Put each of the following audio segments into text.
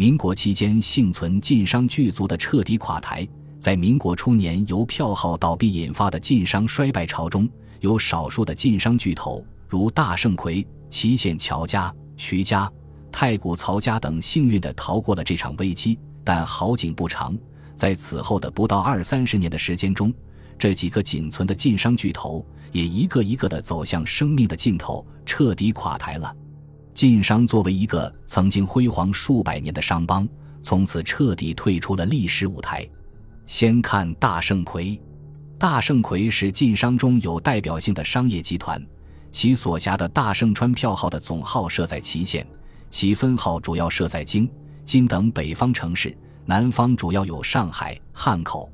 民国期间幸存晋商巨族的彻底垮台，在民国初年由票号倒闭引发的晋商衰败潮中，有少数的晋商巨头，如大盛奎、祁县乔家、徐家、太谷曹家等，幸运地逃过了这场危机。但好景不长，在此后的不到二三十年的时间中，这几个仅存的晋商巨头也一个一个地走向生命的尽头，彻底垮台了。晋商作为一个曾经辉煌数百年的商帮，从此彻底退出了历史舞台。先看大盛魁，大盛魁是晋商中有代表性的商业集团，其所辖的大盛川票号的总号设在祁县，其分号主要设在京。津等北方城市，南方主要有上海、汉口。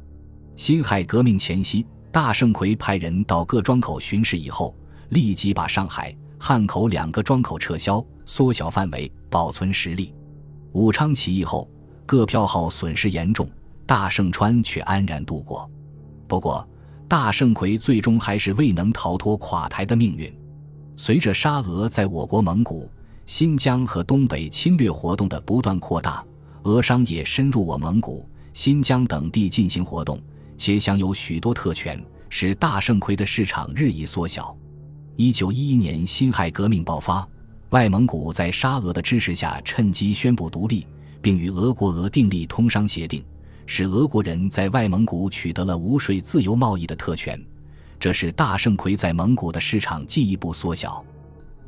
辛亥革命前夕，大盛魁派人到各庄口巡视以后，立即把上海、汉口两个庄口撤销，缩小范围，保存实力。武昌起义后，各票号损失严重，大盛川却安然度过。不过，大盛奎最终还是未能逃脱垮台的命运。随着沙俄在我国蒙古。新疆和东北侵略活动的不断扩大，俄商也深入我蒙古、新疆等地进行活动，且享有许多特权，使大盛奎的市场日益缩小。一九一一年辛亥革命爆发，外蒙古在沙俄的支持下趁机宣布独立，并与俄国俄订立通商协定，使俄国人在外蒙古取得了无税自由贸易的特权，这使大盛魁在蒙古的市场进一步缩小。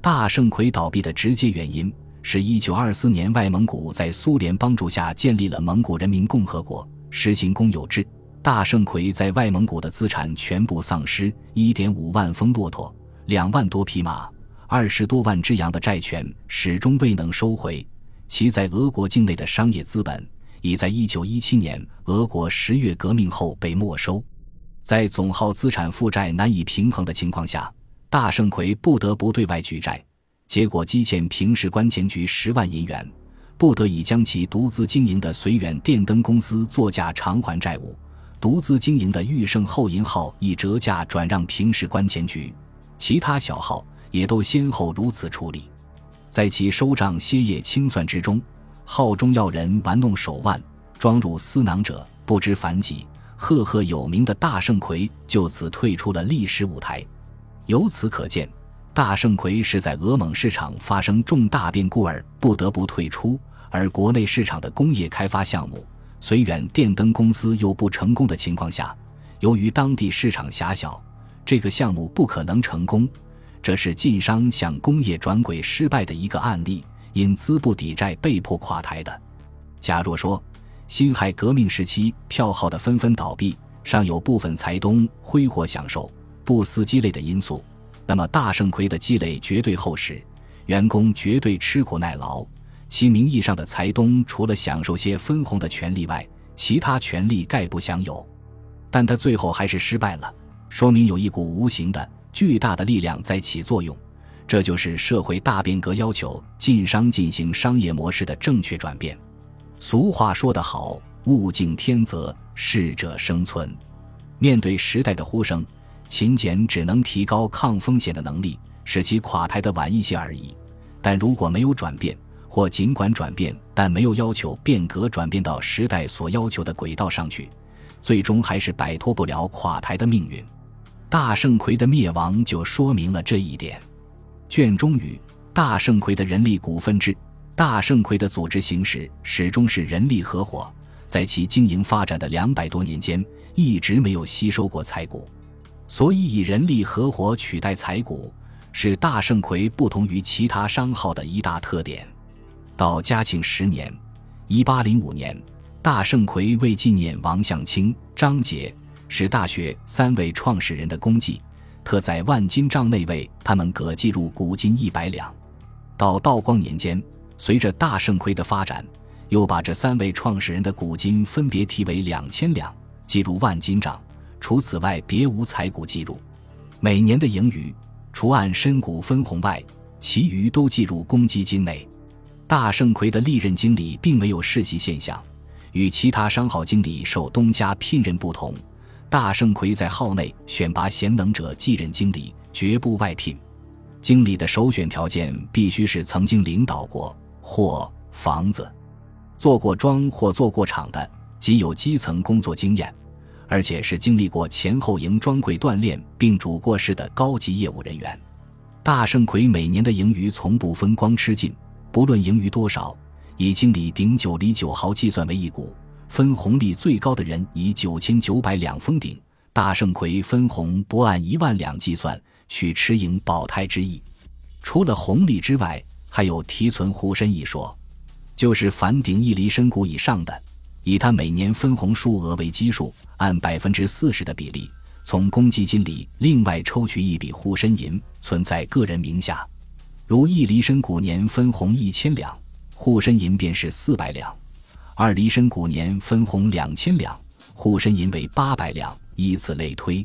大盛魁倒闭的直接原因是一九二四年外蒙古在苏联帮助下建立了蒙古人民共和国，实行公有制。大盛魁在外蒙古的资产全部丧失，一点五万峰骆驼、两万多匹马、二十多万只羊的债权始终未能收回。其在俄国境内的商业资本，已在一九一七年俄国十月革命后被没收。在总号资产负债难以平衡的情况下。大盛奎不得不对外举债，结果积欠平时关钱局十万银元，不得已将其独资经营的绥远电灯公司作价偿还债务，独资经营的裕盛后银号亦折价转让平时关钱局，其他小号也都先后如此处理。在其收账歇业清算之中，号中要人玩弄手腕、装入私囊者不知凡几，赫赫有名的大盛奎就此退出了历史舞台。由此可见，大盛奎是在俄蒙市场发生重大变故而不得不退出，而国内市场的工业开发项目绥远电灯公司又不成功的情况下，由于当地市场狭小，这个项目不可能成功，这是晋商向工业转轨失败的一个案例，因资不抵债被迫垮台的。假若说辛亥革命时期票号的纷纷倒闭，尚有部分财东挥霍享受。不思积累的因素，那么大盛奎的积累绝对厚实，员工绝对吃苦耐劳。其名义上的财东除了享受些分红的权利外，其他权利概不享有。但他最后还是失败了，说明有一股无形的巨大的力量在起作用。这就是社会大变革要求晋商进行商业模式的正确转变。俗话说得好：“物竞天择，适者生存。”面对时代的呼声。勤俭只能提高抗风险的能力，使其垮台的晚一些而已。但如果没有转变，或尽管转变，但没有要求变革转变到时代所要求的轨道上去，最终还是摆脱不了垮台的命运。大盛奎的灭亡就说明了这一点。卷中语：大盛奎的人力股份制。大盛奎的组织形式始终是人力合伙，在其经营发展的两百多年间，一直没有吸收过财股。所以，以人力合伙取代财股，是大盛奎不同于其他商号的一大特点。到嘉庆十年（一八零五年），大盛奎为纪念王相清、张杰是大学三位创始人的功绩，特在万金账内为他们各计入古金一百两。到道光年间，随着大盛魁的发展，又把这三位创始人的古金分别提为两千两，计入万金账。除此外，别无财股计入。每年的盈余，除按身股分红外，其余都计入公积金内。大盛奎的历任经理并没有世袭现象，与其他商号经理受东家聘任不同。大盛奎在号内选拔贤能者继任经理，绝不外聘。经理的首选条件必须是曾经领导过或房子。做过庄或做过厂的，即有基层工作经验，而且是经历过前后营专柜锻炼并主过事的高级业务人员。大盛奎每年的盈余从不分光吃尽，不论盈余多少，以经理顶九厘九毫计算为一股，分红利最高的人以九千九百两封顶。大盛奎分红不按一万两计算，取持盈保胎之意。除了红利之外，还有提存护身一说，就是凡顶一厘身股以上的，以他每年分红数额为基数，按百分之四十的比例。从公积金里另外抽取一笔护身银，存在个人名下。如一厘身股年分红一千两，护身银便是四百两；二厘身股年分红两千两，护身银为八百两，以此类推。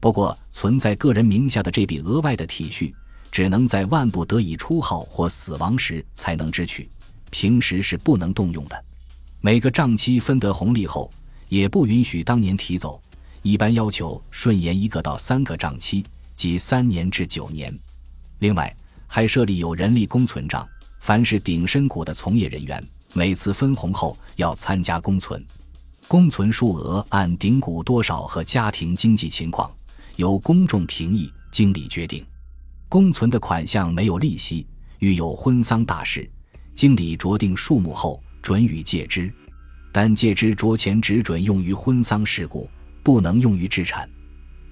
不过，存在个人名下的这笔额外的体恤，只能在万不得已出号或死亡时才能支取，平时是不能动用的。每个账期分得红利后，也不允许当年提走。一般要求顺延一个到三个账期，即三年至九年。另外，还设立有人力工存账，凡是顶身股的从业人员，每次分红后要参加工存。工存数额按顶股多少和家庭经济情况，由公众评议经理决定。工存的款项没有利息，遇有婚丧大事，经理酌定数目后准予借支，但借支酌钱只准用于婚丧事故。不能用于置产，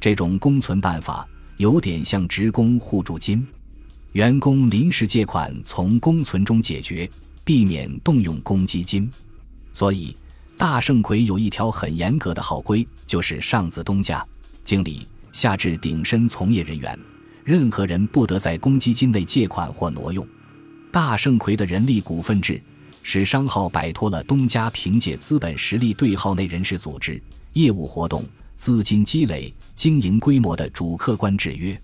这种公存办法有点像职工互助金，员工临时借款从公存中解决，避免动用公积金。所以，大盛奎有一条很严格的好规，就是上自东家经理，下至顶身从业人员，任何人不得在公积金内借款或挪用。大盛奎的人力股份制，使商号摆脱了东家凭借资本实力对号内人事组织。业务活动、资金积累、经营规模的主客观制约，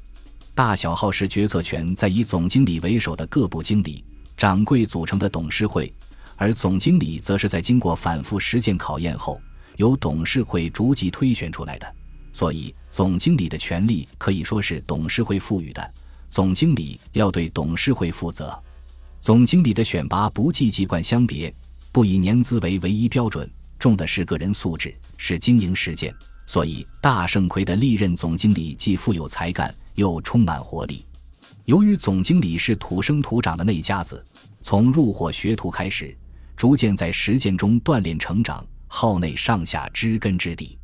大小号时决策权在以总经理为首的各部经理、掌柜组成的董事会，而总经理则是在经过反复实践考验后，由董事会逐级推选出来的。所以，总经理的权力可以说是董事会赋予的，总经理要对董事会负责。总经理的选拔不计籍贯相别，不以年资为唯一标准。重的是个人素质，是经营实践，所以大盛奎的历任总经理既富有才干，又充满活力。由于总经理是土生土长的那家子，从入伙学徒开始，逐渐在实践中锻炼成长，号内上下知根知底，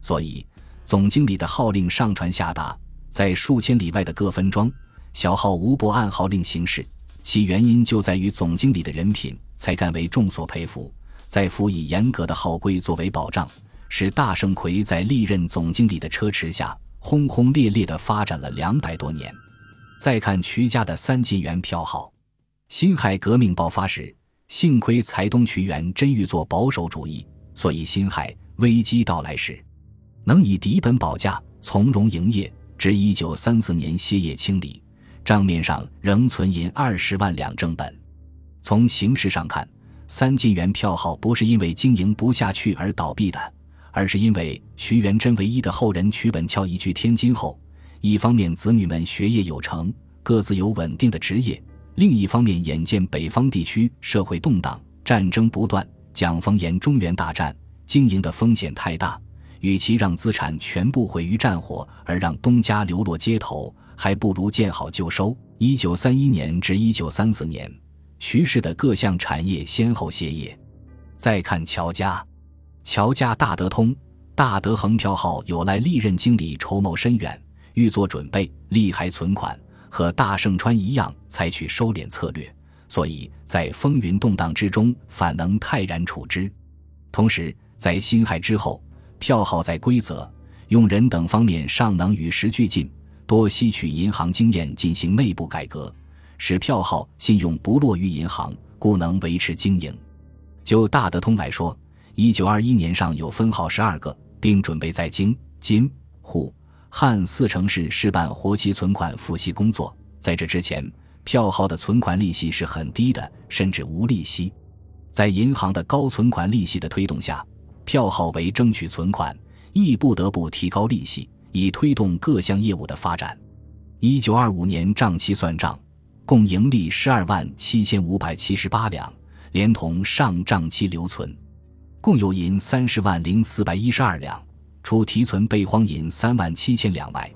所以总经理的号令上传下达，在数千里外的各分庄，小号无不按号令行事。其原因就在于总经理的人品才干为众所佩服。在辅以严格的号规作为保障，使大盛奎在历任总经理的车驰下轰轰烈烈地发展了两百多年。再看瞿家的三进元票号，辛亥革命爆发时，幸亏财东瞿元真欲做保守主义，所以辛亥危机到来时，能以底本保价，从容营业，至一九三四年歇业清理，账面上仍存银二十万两正本。从形式上看。三进元票号不是因为经营不下去而倒闭的，而是因为徐元贞唯一的后人瞿本翘移居天津后，一方面子女们学业有成，各自有稳定的职业；另一方面眼见北方地区社会动荡，战争不断，蒋方言中原大战，经营的风险太大，与其让资产全部毁于战火，而让东家流落街头，还不如见好就收。一九三一年至一九三四年。徐氏的各项产业先后歇业。再看乔家，乔家大德通、大德恒票号有赖历任经理筹谋深远，预做准备，利还存款，和大盛川一样，采取收敛策略，所以在风云动荡之中，反能泰然处之。同时，在辛亥之后，票号在规则、用人等方面尚能与时俱进，多吸取银行经验进行内部改革。使票号信用不落于银行，故能维持经营。就大德通来说，一九二一年上有分号十二个，并准备在京、津、沪、汉四城市试办活期存款付息工作。在这之前，票号的存款利息是很低的，甚至无利息。在银行的高存款利息的推动下，票号为争取存款，亦不得不提高利息，以推动各项业务的发展。一九二五年账期算账。共盈利十二万七千五百七十八两，连同上账期留存，共有银三十万零四百一十二两，除提存备荒银三万七千两外，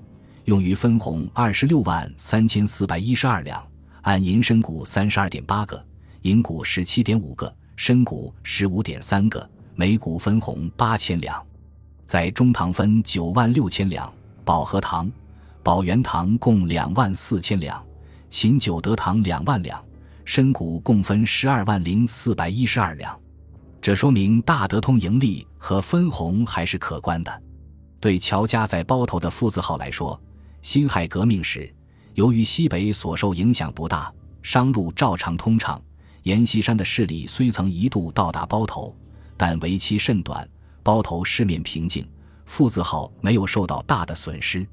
用于分红二十六万三千四百一十二两，按银身股三十二点八个，银股十七点五个，身股十五点三个，每股分红八千两，在中堂分九万六千两，保和堂、保元堂共两万四千两，秦九德堂两万两，身股共分十二万零四百一十二两，这说明大德通盈利和分红还是可观的。对乔家在包头的父字号来说。辛亥革命时，由于西北所受影响不大，商路照常通畅。阎锡山的势力虽曾一度到达包头，但为期甚短，包头市面平静，父字号没有受到大的损失。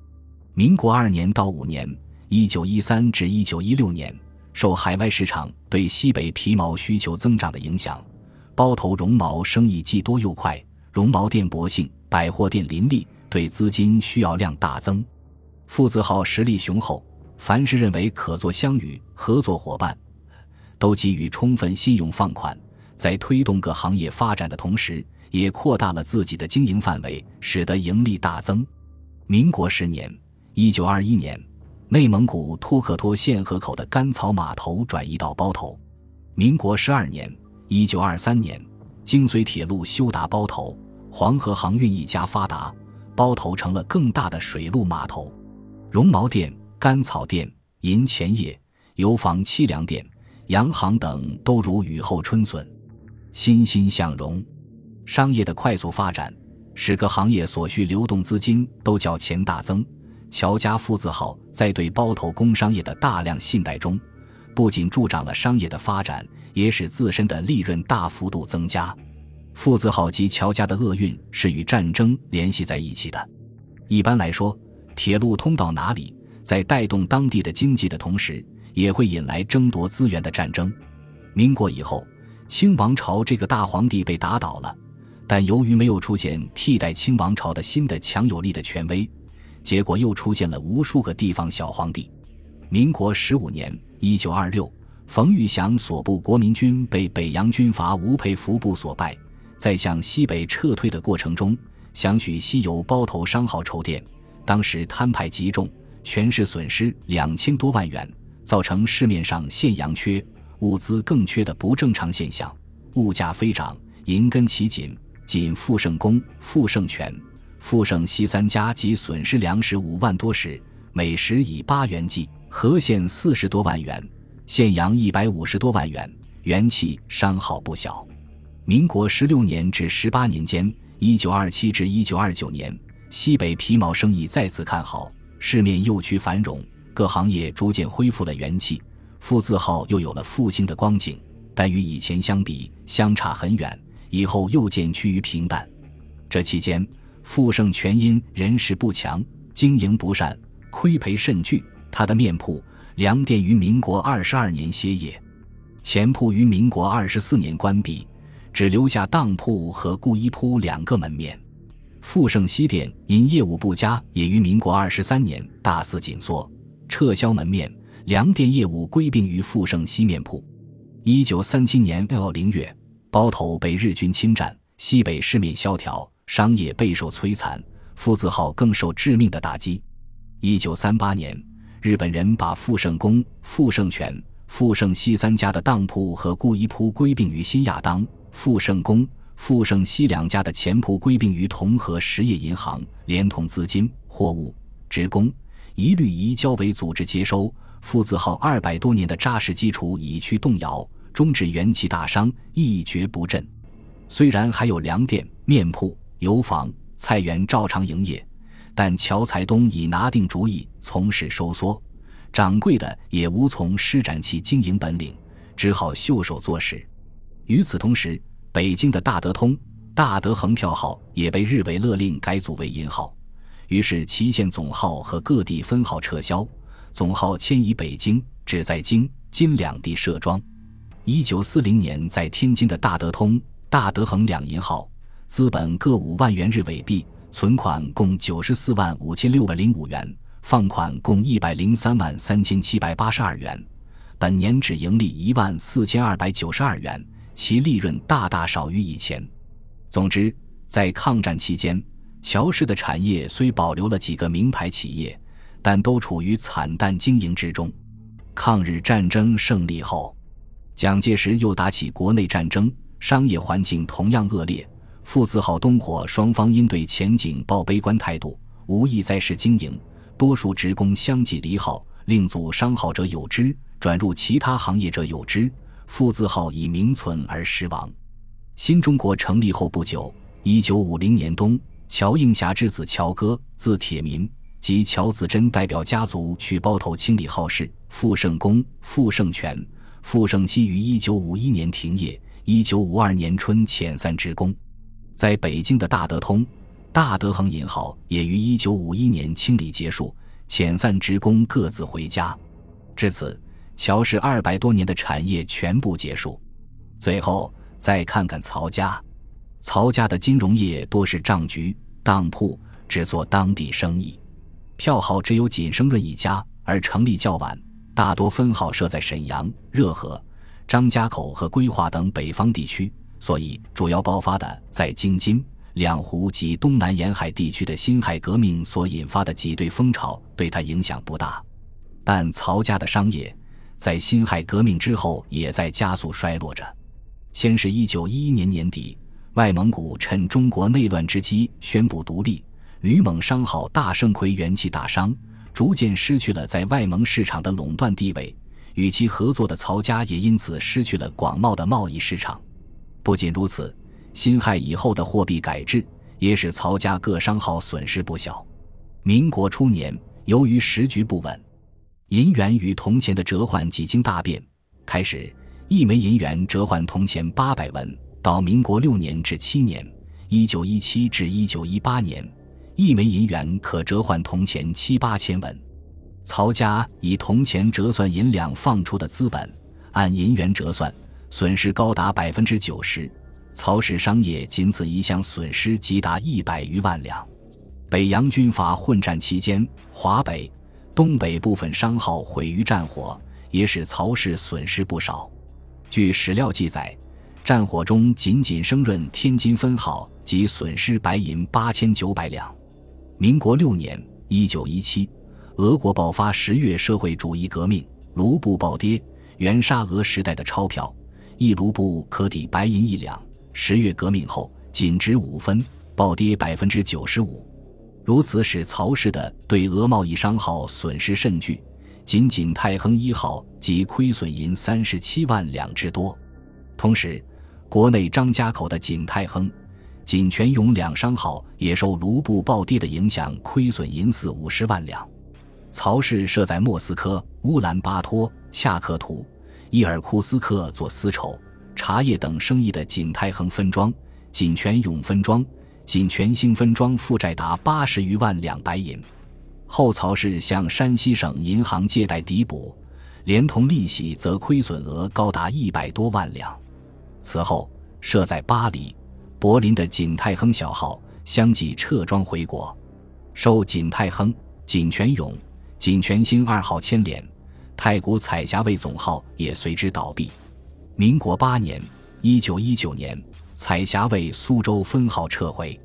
民国二年到五年（一九一三至一九一六年），受海外市场对西北皮毛需求增长的影响，包头绒毛生意既多又快，绒毛店薄幸，百货店林立，对资金需要量大增。父子号实力雄厚，凡是认为可做相与合作伙伴，都给予充分信用放款。在推动各行业发展的同时，也扩大了自己的经营范围，使得盈利大增。民国十年（一九二一年），内蒙古托克托县河口的甘草码头转移到包头。民国十二年（一九二三年），京绥铁路修达包头，黄河航运一家发达，包头成了更大的水陆码头。绒毛店、甘草店、银钱业、油坊、七粮店、洋行等都如雨后春笋，欣欣向荣。商业的快速发展，使各行业所需流动资金都较前大增。乔家父子号在对包头工商业的大量信贷中，不仅助长了商业的发展，也使自身的利润大幅度增加。父子号及乔家的厄运是与战争联系在一起的。一般来说。铁路通到哪里，在带动当地的经济的同时，也会引来争夺资源的战争。民国以后，清王朝这个大皇帝被打倒了，但由于没有出现替代清王朝的新的强有力的权威，结果又出现了无数个地方小皇帝。民国十五年（一九二六），冯玉祥所部国民军被北洋军阀吴佩孚部所败，在向西北撤退的过程中，想取西游包头商号筹店。当时摊派极重，全市损失两千多万元，造成市面上现洋缺、物资更缺的不正常现象，物价飞涨，银根奇紧。仅富盛公、富盛全、富盛西三家即损失粮食五万多石，每石以八元计，合县四十多万元，现洋一百五十多万元，元气伤耗不小。民国十六年至十八年间（一九二七至一九二九年）。西北皮毛生意再次看好，市面又趋繁荣，各行业逐渐恢复了元气，富字号又有了复兴的光景。但与以前相比，相差很远。以后又渐趋于平淡。这期间，富盛全因人事不强，经营不善，亏赔甚巨。他的面铺粮店于民国二十二年歇业，钱铺于民国二十四年关闭，只留下当铺和顾衣铺两个门面。富盛西店因业务不佳，也于民国二十三年大肆紧缩，撤销门面，粮店业务归并于富盛西面铺。一九三七年六零月，包头被日军侵占，西北市面萧条，商业备受摧残，富字号更受致命的打击。一九三八年，日本人把富盛宫、富盛全、富盛西三家的当铺和顾衣铺归并于新亚当，富盛宫。富盛西两家的钱铺归并于同和实业银行，连同资金、货物、职工，一律移交为组织接收。富字号二百多年的扎实基础已去动摇，终止元气大伤，一蹶不振。虽然还有粮店、面铺、油坊、菜园照常营业，但乔才东已拿定主意从事收缩，掌柜的也无从施展其经营本领，只好袖手做事。与此同时，北京的大德通、大德恒票号也被日伪勒令改组为银号，于是祁县总号和各地分号撤销，总号迁移北京，只在京、津两地设庄。一九四零年，在天津的大德通、大德恒两银号，资本各五万元日伪币，存款共九十四万五千六百零五元，放款共一百零三万三千七百八十二元，本年只盈利一万四千二百九十二元。其利润大大少于以前。总之，在抗战期间，乔氏的产业虽保留了几个名牌企业，但都处于惨淡经营之中。抗日战争胜利后，蒋介石又打起国内战争，商业环境同样恶劣。父子好东火双方因对前景抱悲观态度，无意再试经营，多数职工相继离号，另组商号者有之，转入其他行业者有之。复字号以名存而实亡。新中国成立后不久，一九五零年冬，乔应霞之子乔哥，字铁民，及乔子珍代表家族去包头清理号室。傅盛公、傅盛全、傅盛熙于一九五一年停业，一九五二年春遣散职工。在北京的大德通、大德恒银号也于一九五一年清理结束，遣散职工各自回家。至此，乔氏二百多年的产业全部结束。最后再看看曹家，曹家的金融业多是账局、当铺，只做当地生意。票号只有锦生润一家，而成立较晚，大多分号设在沈阳、热河、张家口和归化等北方地区。所以，主要爆发的在京津、两湖及东南沿海地区的辛亥革命所引发的挤兑风潮，对他影响不大。但曹家的商业在辛亥革命之后也在加速衰落着。先是一九一一年年底，外蒙古趁中国内乱之机宣布独立，吕蒙商号大盛魁元气大伤，逐渐失去了在外蒙市场的垄断地位，与其合作的曹家也因此失去了广袤的贸易市场。不仅如此，辛亥以后的货币改制也使曹家各商号损失不小。民国初年，由于时局不稳，银元与铜钱的折换几经大变。开始，一枚银元折换铜钱八百文；到民国六年至七年（一九一七至一九一八年），一枚银元可折换铜钱七八千文。曹家以铜钱折算银两放出的资本，按银元折算。损失高达百分之九十，曹氏商业仅此一项损失即达一百余万两。北洋军阀混战期间，华北、东北部分商号毁于战火，也使曹氏损失不少。据史料记载，战火中仅仅升润天津分号即损失白银八千九百两。民国六年（一九一七），俄国爆发十月社会主义革命，卢布暴跌，原沙俄时代的钞票。一卢布可抵白银一两。十月革命后，仅值五分，暴跌百分之九十五。如此使曹氏的对俄贸易商号损失甚巨，仅仅太亨一号即亏损银三十七万两之多。同时，国内张家口的锦太亨、锦泉涌两商号也受卢布暴跌的影响，亏损银四五十万两。曹氏设在莫斯科、乌兰巴托、恰克图。伊尔库斯克做丝绸、茶叶等生意的锦泰亨分庄、锦泉涌分庄、锦泉兴分庄负债达八十余万两白银。后曹氏向山西省银行借贷抵补，连同利息则亏损额高达一百多万两。此后，设在巴黎、柏林的锦泰亨小号相继撤庄回国，受锦泰亨、锦泉涌、锦泉兴二号牵连。太古彩霞卫总号也随之倒闭。民国八年（一九一九年），彩霞卫苏州分号撤回。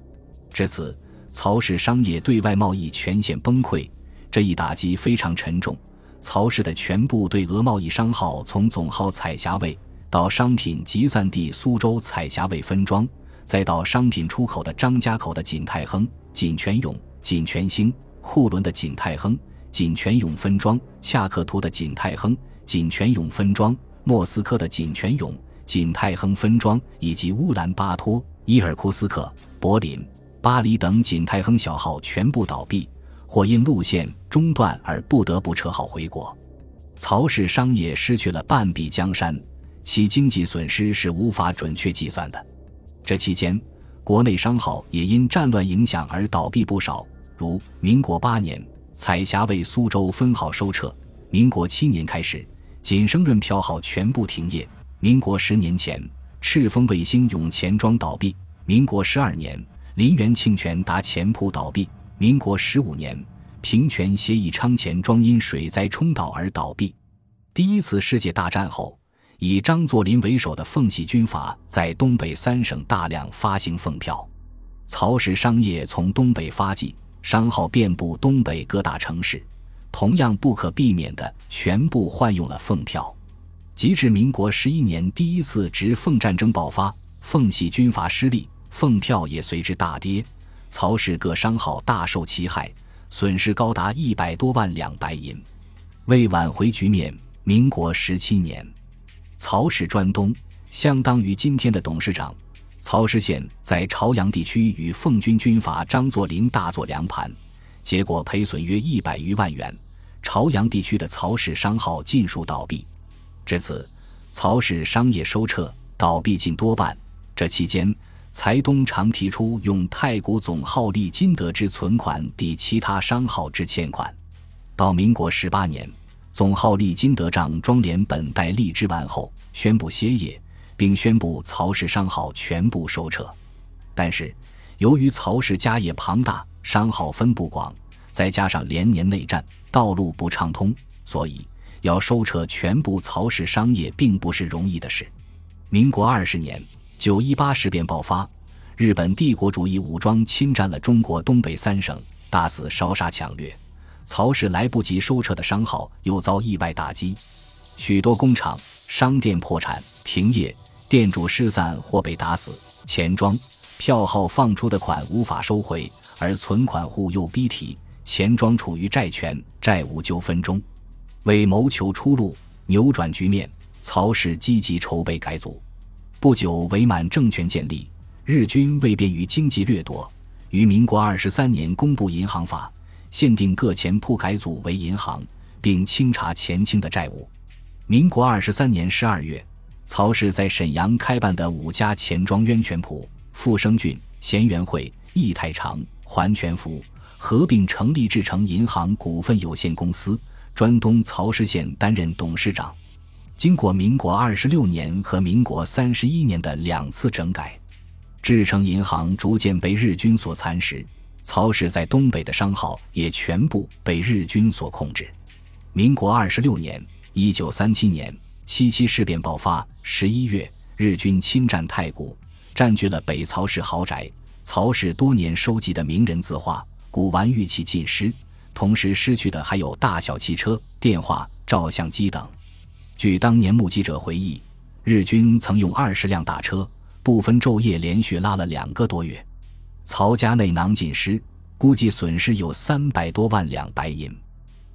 至此，曹氏商业对外贸易全线崩溃。这一打击非常沉重。曹氏的全部对俄贸易商号，从总号彩霞卫到商品集散地苏州彩霞卫分庄，再到商品出口的张家口的锦泰亨、锦泉涌、锦泉兴、库伦的锦泰亨。锦泉涌分庄、恰克图的锦泰亨、锦泉涌分庄、莫斯科的锦泉涌、锦泰亨分庄，以及乌兰巴托、伊尔库斯克、柏林、巴黎等锦泰亨小号全部倒闭，或因路线中断而不得不撤号回国。曹氏商业失去了半壁江山，其经济损失是无法准确计算的。这期间，国内商号也因战乱影响而倒闭不少，如民国八年。彩霞为苏州分号收撤。民国七年开始，锦生润票号全部停业。民国十年前，赤峰卫星涌钱庄倒闭。民国十二年，林园庆泉达钱铺倒闭。民国十五年，平泉协义昌钱庄因水灾冲倒而倒闭。第一次世界大战后，以张作霖为首的奉系军阀在东北三省大量发行奉票，曹氏商业从东北发迹，商号遍布东北各大城市，同样不可避免的全部换用了奉票。及至民国十一年，第一次直奉战争爆发，奉系军阀失利，奉票也随之大跌，曹氏各商号大受其害，损失高达一百多万两白银。为挽回局面，民国十七年。曹氏专东，相当于今天的董事长。曹氏县在朝阳地区与奉军军阀张作霖大做良盘，结果赔损约一百余万元。朝阳地区的曹氏商号尽数倒闭，至此，曹氏商业收撤倒闭近多半。这期间，财东常提出用太古总号利金德之存款抵其他商号之欠款。到民国十八年。总号利金德账庄连本代利之完后，宣布歇业，并宣布曹氏商号全部收撤。但是，由于曹氏家业庞大，商号分布广，再加上连年内战，道路不畅通，所以要收撤全部曹氏商业并不是容易的事。民国二十年，九一八事变爆发，日本帝国主义武装侵占了中国东北三省，大肆烧杀抢掠。曹氏来不及收撤的商号又遭意外打击，许多工厂、商店破产停业，店主失散或被打死，钱庄、票号放出的款无法收回，而存款户又逼提，钱庄处于债权债务纠纷中。为谋求出路，扭转局面，曹氏积极筹备改组。不久，伪满政权建立，日军为便于经济掠夺，于民国二十三年公布银行法。限定各钱铺改组为银行，并清查前清的债务。民国二十三年十二月，曹氏在沈阳开办的五家钱庄渊泉铺、富生郡、咸元会、义太长、环全福合并成立志成银行股份有限公司，专东曹氏县担任董事长。经过民国二十六年和民国三十一年的两次整改，志成银行逐渐被日军所蚕食。曹氏在东北的商号也全部被日军所控制。民国二十六年（一九三七年），七七事变爆发。十一月，日军侵占太谷，占据了北曹氏豪宅。曹氏多年收集的名人字画、古玩玉器尽失，同时失去的还有大小汽车、电话、照相机等。据当年目击者回忆，日军曾用二十辆大车，不分昼夜，连续拉了两个多月。曹家内囊尽失，估计损失有三百多万两白银。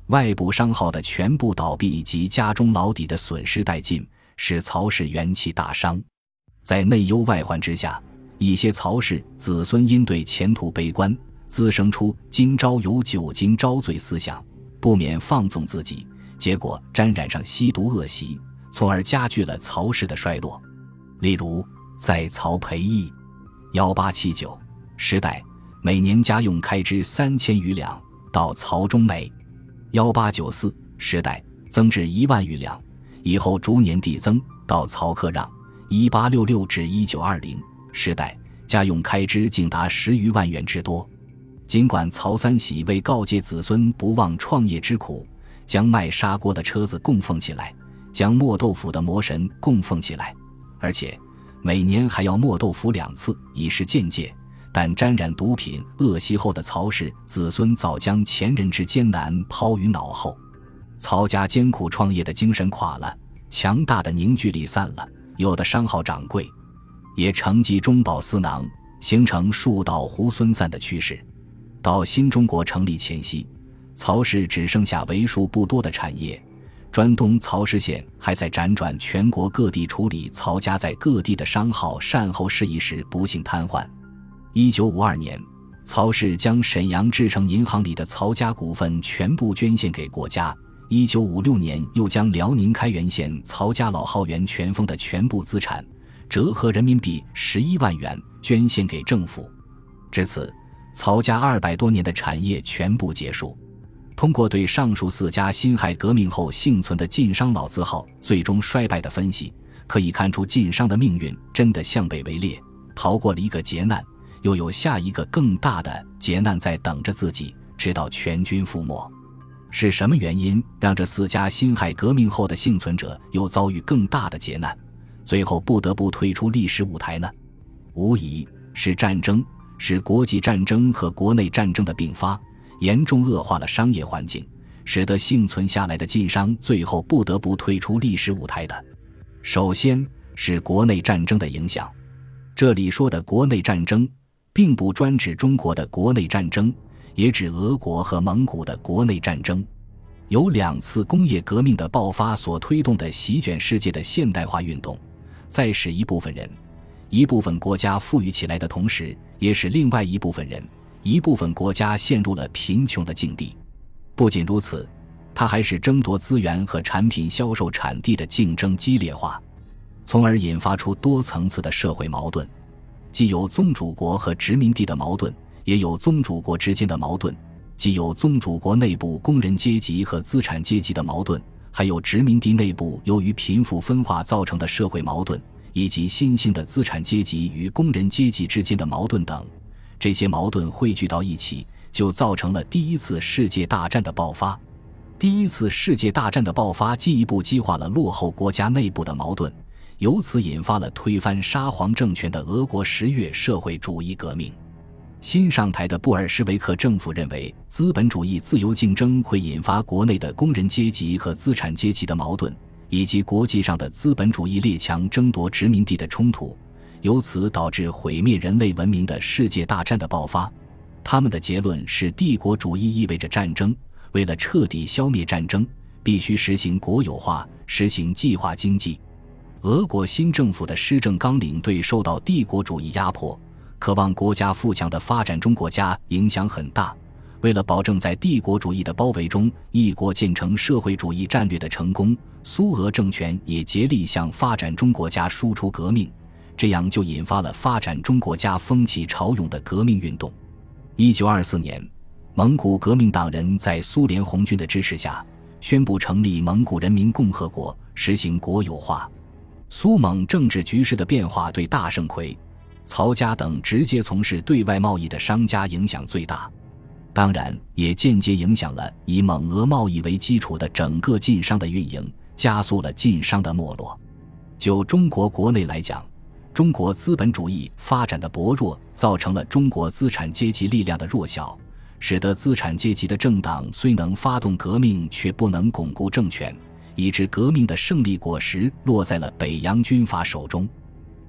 外部商号的全部倒闭及家中老底的损失殆尽，使曹氏元气大伤。在内忧外患之下，一些曹氏子孙因对前途悲观，滋生出今朝有酒今朝醉思想，不免放纵自己，结果沾染上吸毒恶习，从而加剧了曹氏的衰落。例如，在曹培义，幺八七九。时代每年家用开支三千余两，到曹中美，幺八九四时代增至一万余两，以后逐年递增，到曹克让一八六六至一九二零时代家用开支竟达十余万元之多。尽管曹三喜为告诫子孙不忘创业之苦，将卖砂锅的车子供奉起来，将磨豆腐的魔神供奉起来，而且每年还要磨豆腐两次，以示见戒。但沾染毒品恶习后的曹氏子孙早将前人之艰难抛于脑后，曹家艰苦创业的精神垮了，强大的凝聚力散了，有的商号掌柜也乘机中饱私囊，形成树倒猢狲散的趋势。到新中国成立前夕，曹氏只剩下为数不多的产业，专东曹氏县还在辗转全国各地处理曹家在各地的商号善后事宜时，不幸瘫痪。一九五二年，曹氏将沈阳制成银行里的曹家股份全部捐献给国家。一九五六年，又将辽宁开原县曹家老号源全丰的全部资产，折合人民币十一万元，捐献给政府。至此，曹家二百多年的产业全部结束。通过对上述四家辛亥革命后幸存的晋商老字号最终衰败的分析，可以看出晋商的命运真的向北为烈，逃过了一个劫难。又有下一个更大的劫难在等着自己，直到全军覆没。是什么原因让这四家辛亥革命后的幸存者又遭遇更大的劫难，最后不得不退出历史舞台呢？无疑是战争，是国际战争和国内战争的并发，严重恶化了商业环境，使得幸存下来的晋商最后不得不退出历史舞台的。首先是国内战争的影响，这里说的国内战争，并不专指中国的国内战争。也指俄国和蒙古的国内战争，有两次工业革命的爆发所推动的席卷世界的现代化运动，在使一部分人、一部分国家富裕起来的同时，也使另外一部分人、一部分国家陷入了贫穷的境地。不仅如此，它还使争夺资源和产品销售产地的竞争激烈化，从而引发出多层次的社会矛盾，既有宗主国和殖民地的矛盾。也有宗主国之间的矛盾，既有宗主国内部工人阶级和资产阶级的矛盾，还有殖民地内部由于贫富分化造成的社会矛盾，以及新兴的资产阶级与工人阶级之间的矛盾等。这些矛盾汇聚到一起，就造成了第一次世界大战的爆发。第一次世界大战的爆发进一步激化了落后国家内部的矛盾，由此引发了推翻沙皇政权的俄国十月社会主义革命。新上台的布尔什维克政府认为，资本主义自由竞争会引发国内的工人阶级和资产阶级的矛盾，以及国际上的资本主义列强争夺殖民地的冲突，由此导致毁灭人类文明的世界大战的爆发。他们的结论是，帝国主义意味着战争。为了彻底消灭战争，必须实行国有化，实行计划经济。俄国新政府的施政纲领对受到帝国主义压迫。渴望国家富强的发展中国家影响很大。为了保证在帝国主义的包围中一国建成社会主义战略的成功，苏俄政权也竭力向发展中国家输出革命，这样就引发了发展中国家风起潮涌的革命运动。一九二四年，蒙古革命党人在苏联红军的支持下，宣布成立蒙古人民共和国，实行国有化。苏蒙政治局势的变化对大盛奎。曹家等直接从事对外贸易的商家影响最大，当然也间接影响了以蒙俄贸易为基础的整个晋商的运营，加速了晋商的没落。就中国国内来讲，中国资本主义发展的薄弱，造成了中国资产阶级力量的弱小，使得资产阶级的政党虽能发动革命，却不能巩固政权，以致革命的胜利果实落在了北洋军阀手中。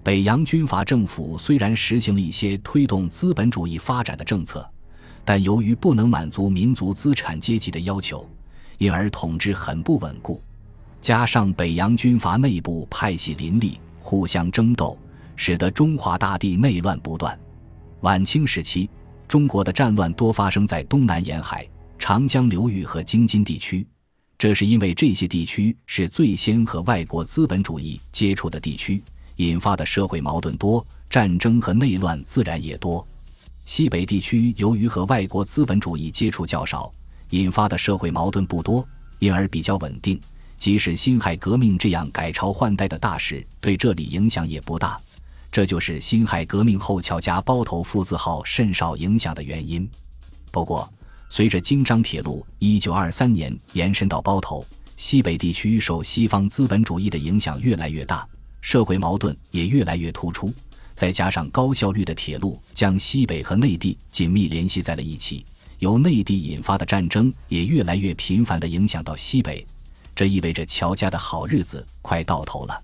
北洋军阀政府虽然实行了一些推动资本主义发展的政策，但由于不能满足民族资产阶级的要求，因而统治很不稳固。加上北洋军阀内部派系林立，互相争斗，使得中华大地内乱不断。晚清时期，中国的战乱多发生在东南沿海、长江流域和京津地区，这是因为这些地区是最先和外国资本主义接触的地区。引发的社会矛盾多，战争和内乱自然也多。西北地区由于和外国资本主义接触较少，引发的社会矛盾不多，因而比较稳定。即使辛亥革命这样改朝换代的大事，对这里影响也不大。这就是辛亥革命后乔家包头父子号甚少影响的原因。不过，随着京张铁路一九二三年延伸到包头，西北地区受西方资本主义的影响越来越大。社会矛盾也越来越突出，再加上高效率的铁路将西北和内地紧密联系在了一起，由内地引发的战争也越来越频繁地影响到西北，这意味着乔家的好日子快到头了。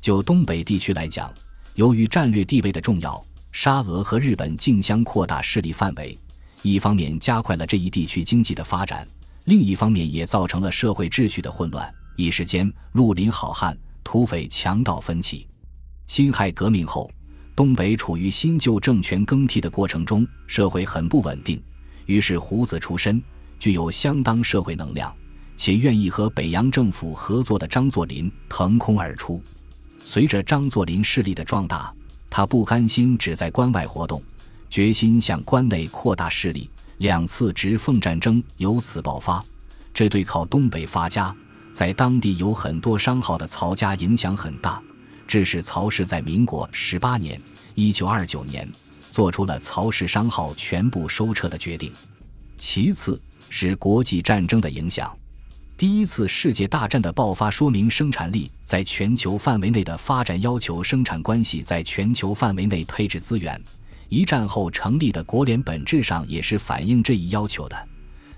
就东北地区来讲，由于战略地位的重要，沙俄和日本竞相扩大势力范围，一方面加快了这一地区经济的发展，另一方面也造成了社会秩序的混乱，一时间绿林好汉。土匪强盗分起，辛亥革命后，东北处于新旧政权更替的过程中，社会很不稳定。于是，胡子出身、具有相当社会能量，且愿意和北洋政府合作的张作霖腾空而出。随着张作霖势力的壮大，他不甘心只在关外活动，决心向关内扩大势力。两次直奉战争由此爆发，这对靠东北发家。在当地有很多商号的曹家影响很大，致使曹氏在民国十八年（一九二九年）做出了曹氏商号全部收撤的决定。其次，是国际战争的影响。第一次世界大战的爆发说明生产力在全球范围内的发展，要求生产关系在全球范围内配置资源。一战后成立的国联本质上也是反映这一要求的，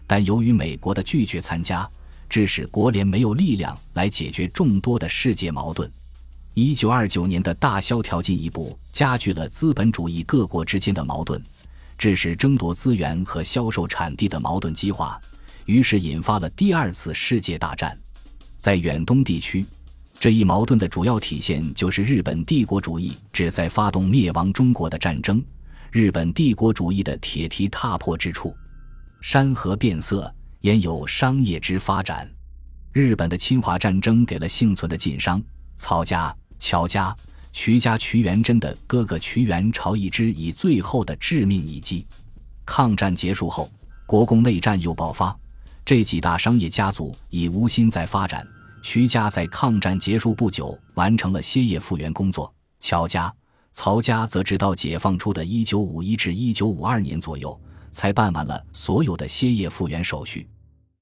但由于美国的拒绝参加，致使国联没有力量来解决众多的世界矛盾。一九二九年的大萧条进一步加剧了资本主义各国之间的矛盾，致使争夺资源和销售产地的矛盾激化。于是引发了第二次世界大战，在远东地区，这一矛盾的主要体现就是日本帝国主义旨在发动灭亡中国的战争。日本帝国主义的铁蹄踏破之处，山河变色，焉有商业之发展？日本的侵华战争给了幸存的晋商、曹家、乔家、徐家徐元珍的哥哥徐元朝一支以最后的致命一击。抗战结束后，国共内战又爆发。这几大商业家族已无心再发展。徐家在抗战结束不久完成了歇业复原工作，乔家、曹家则直到解放初的一九五一至一九五二年左右才办完了所有的歇业复原手续。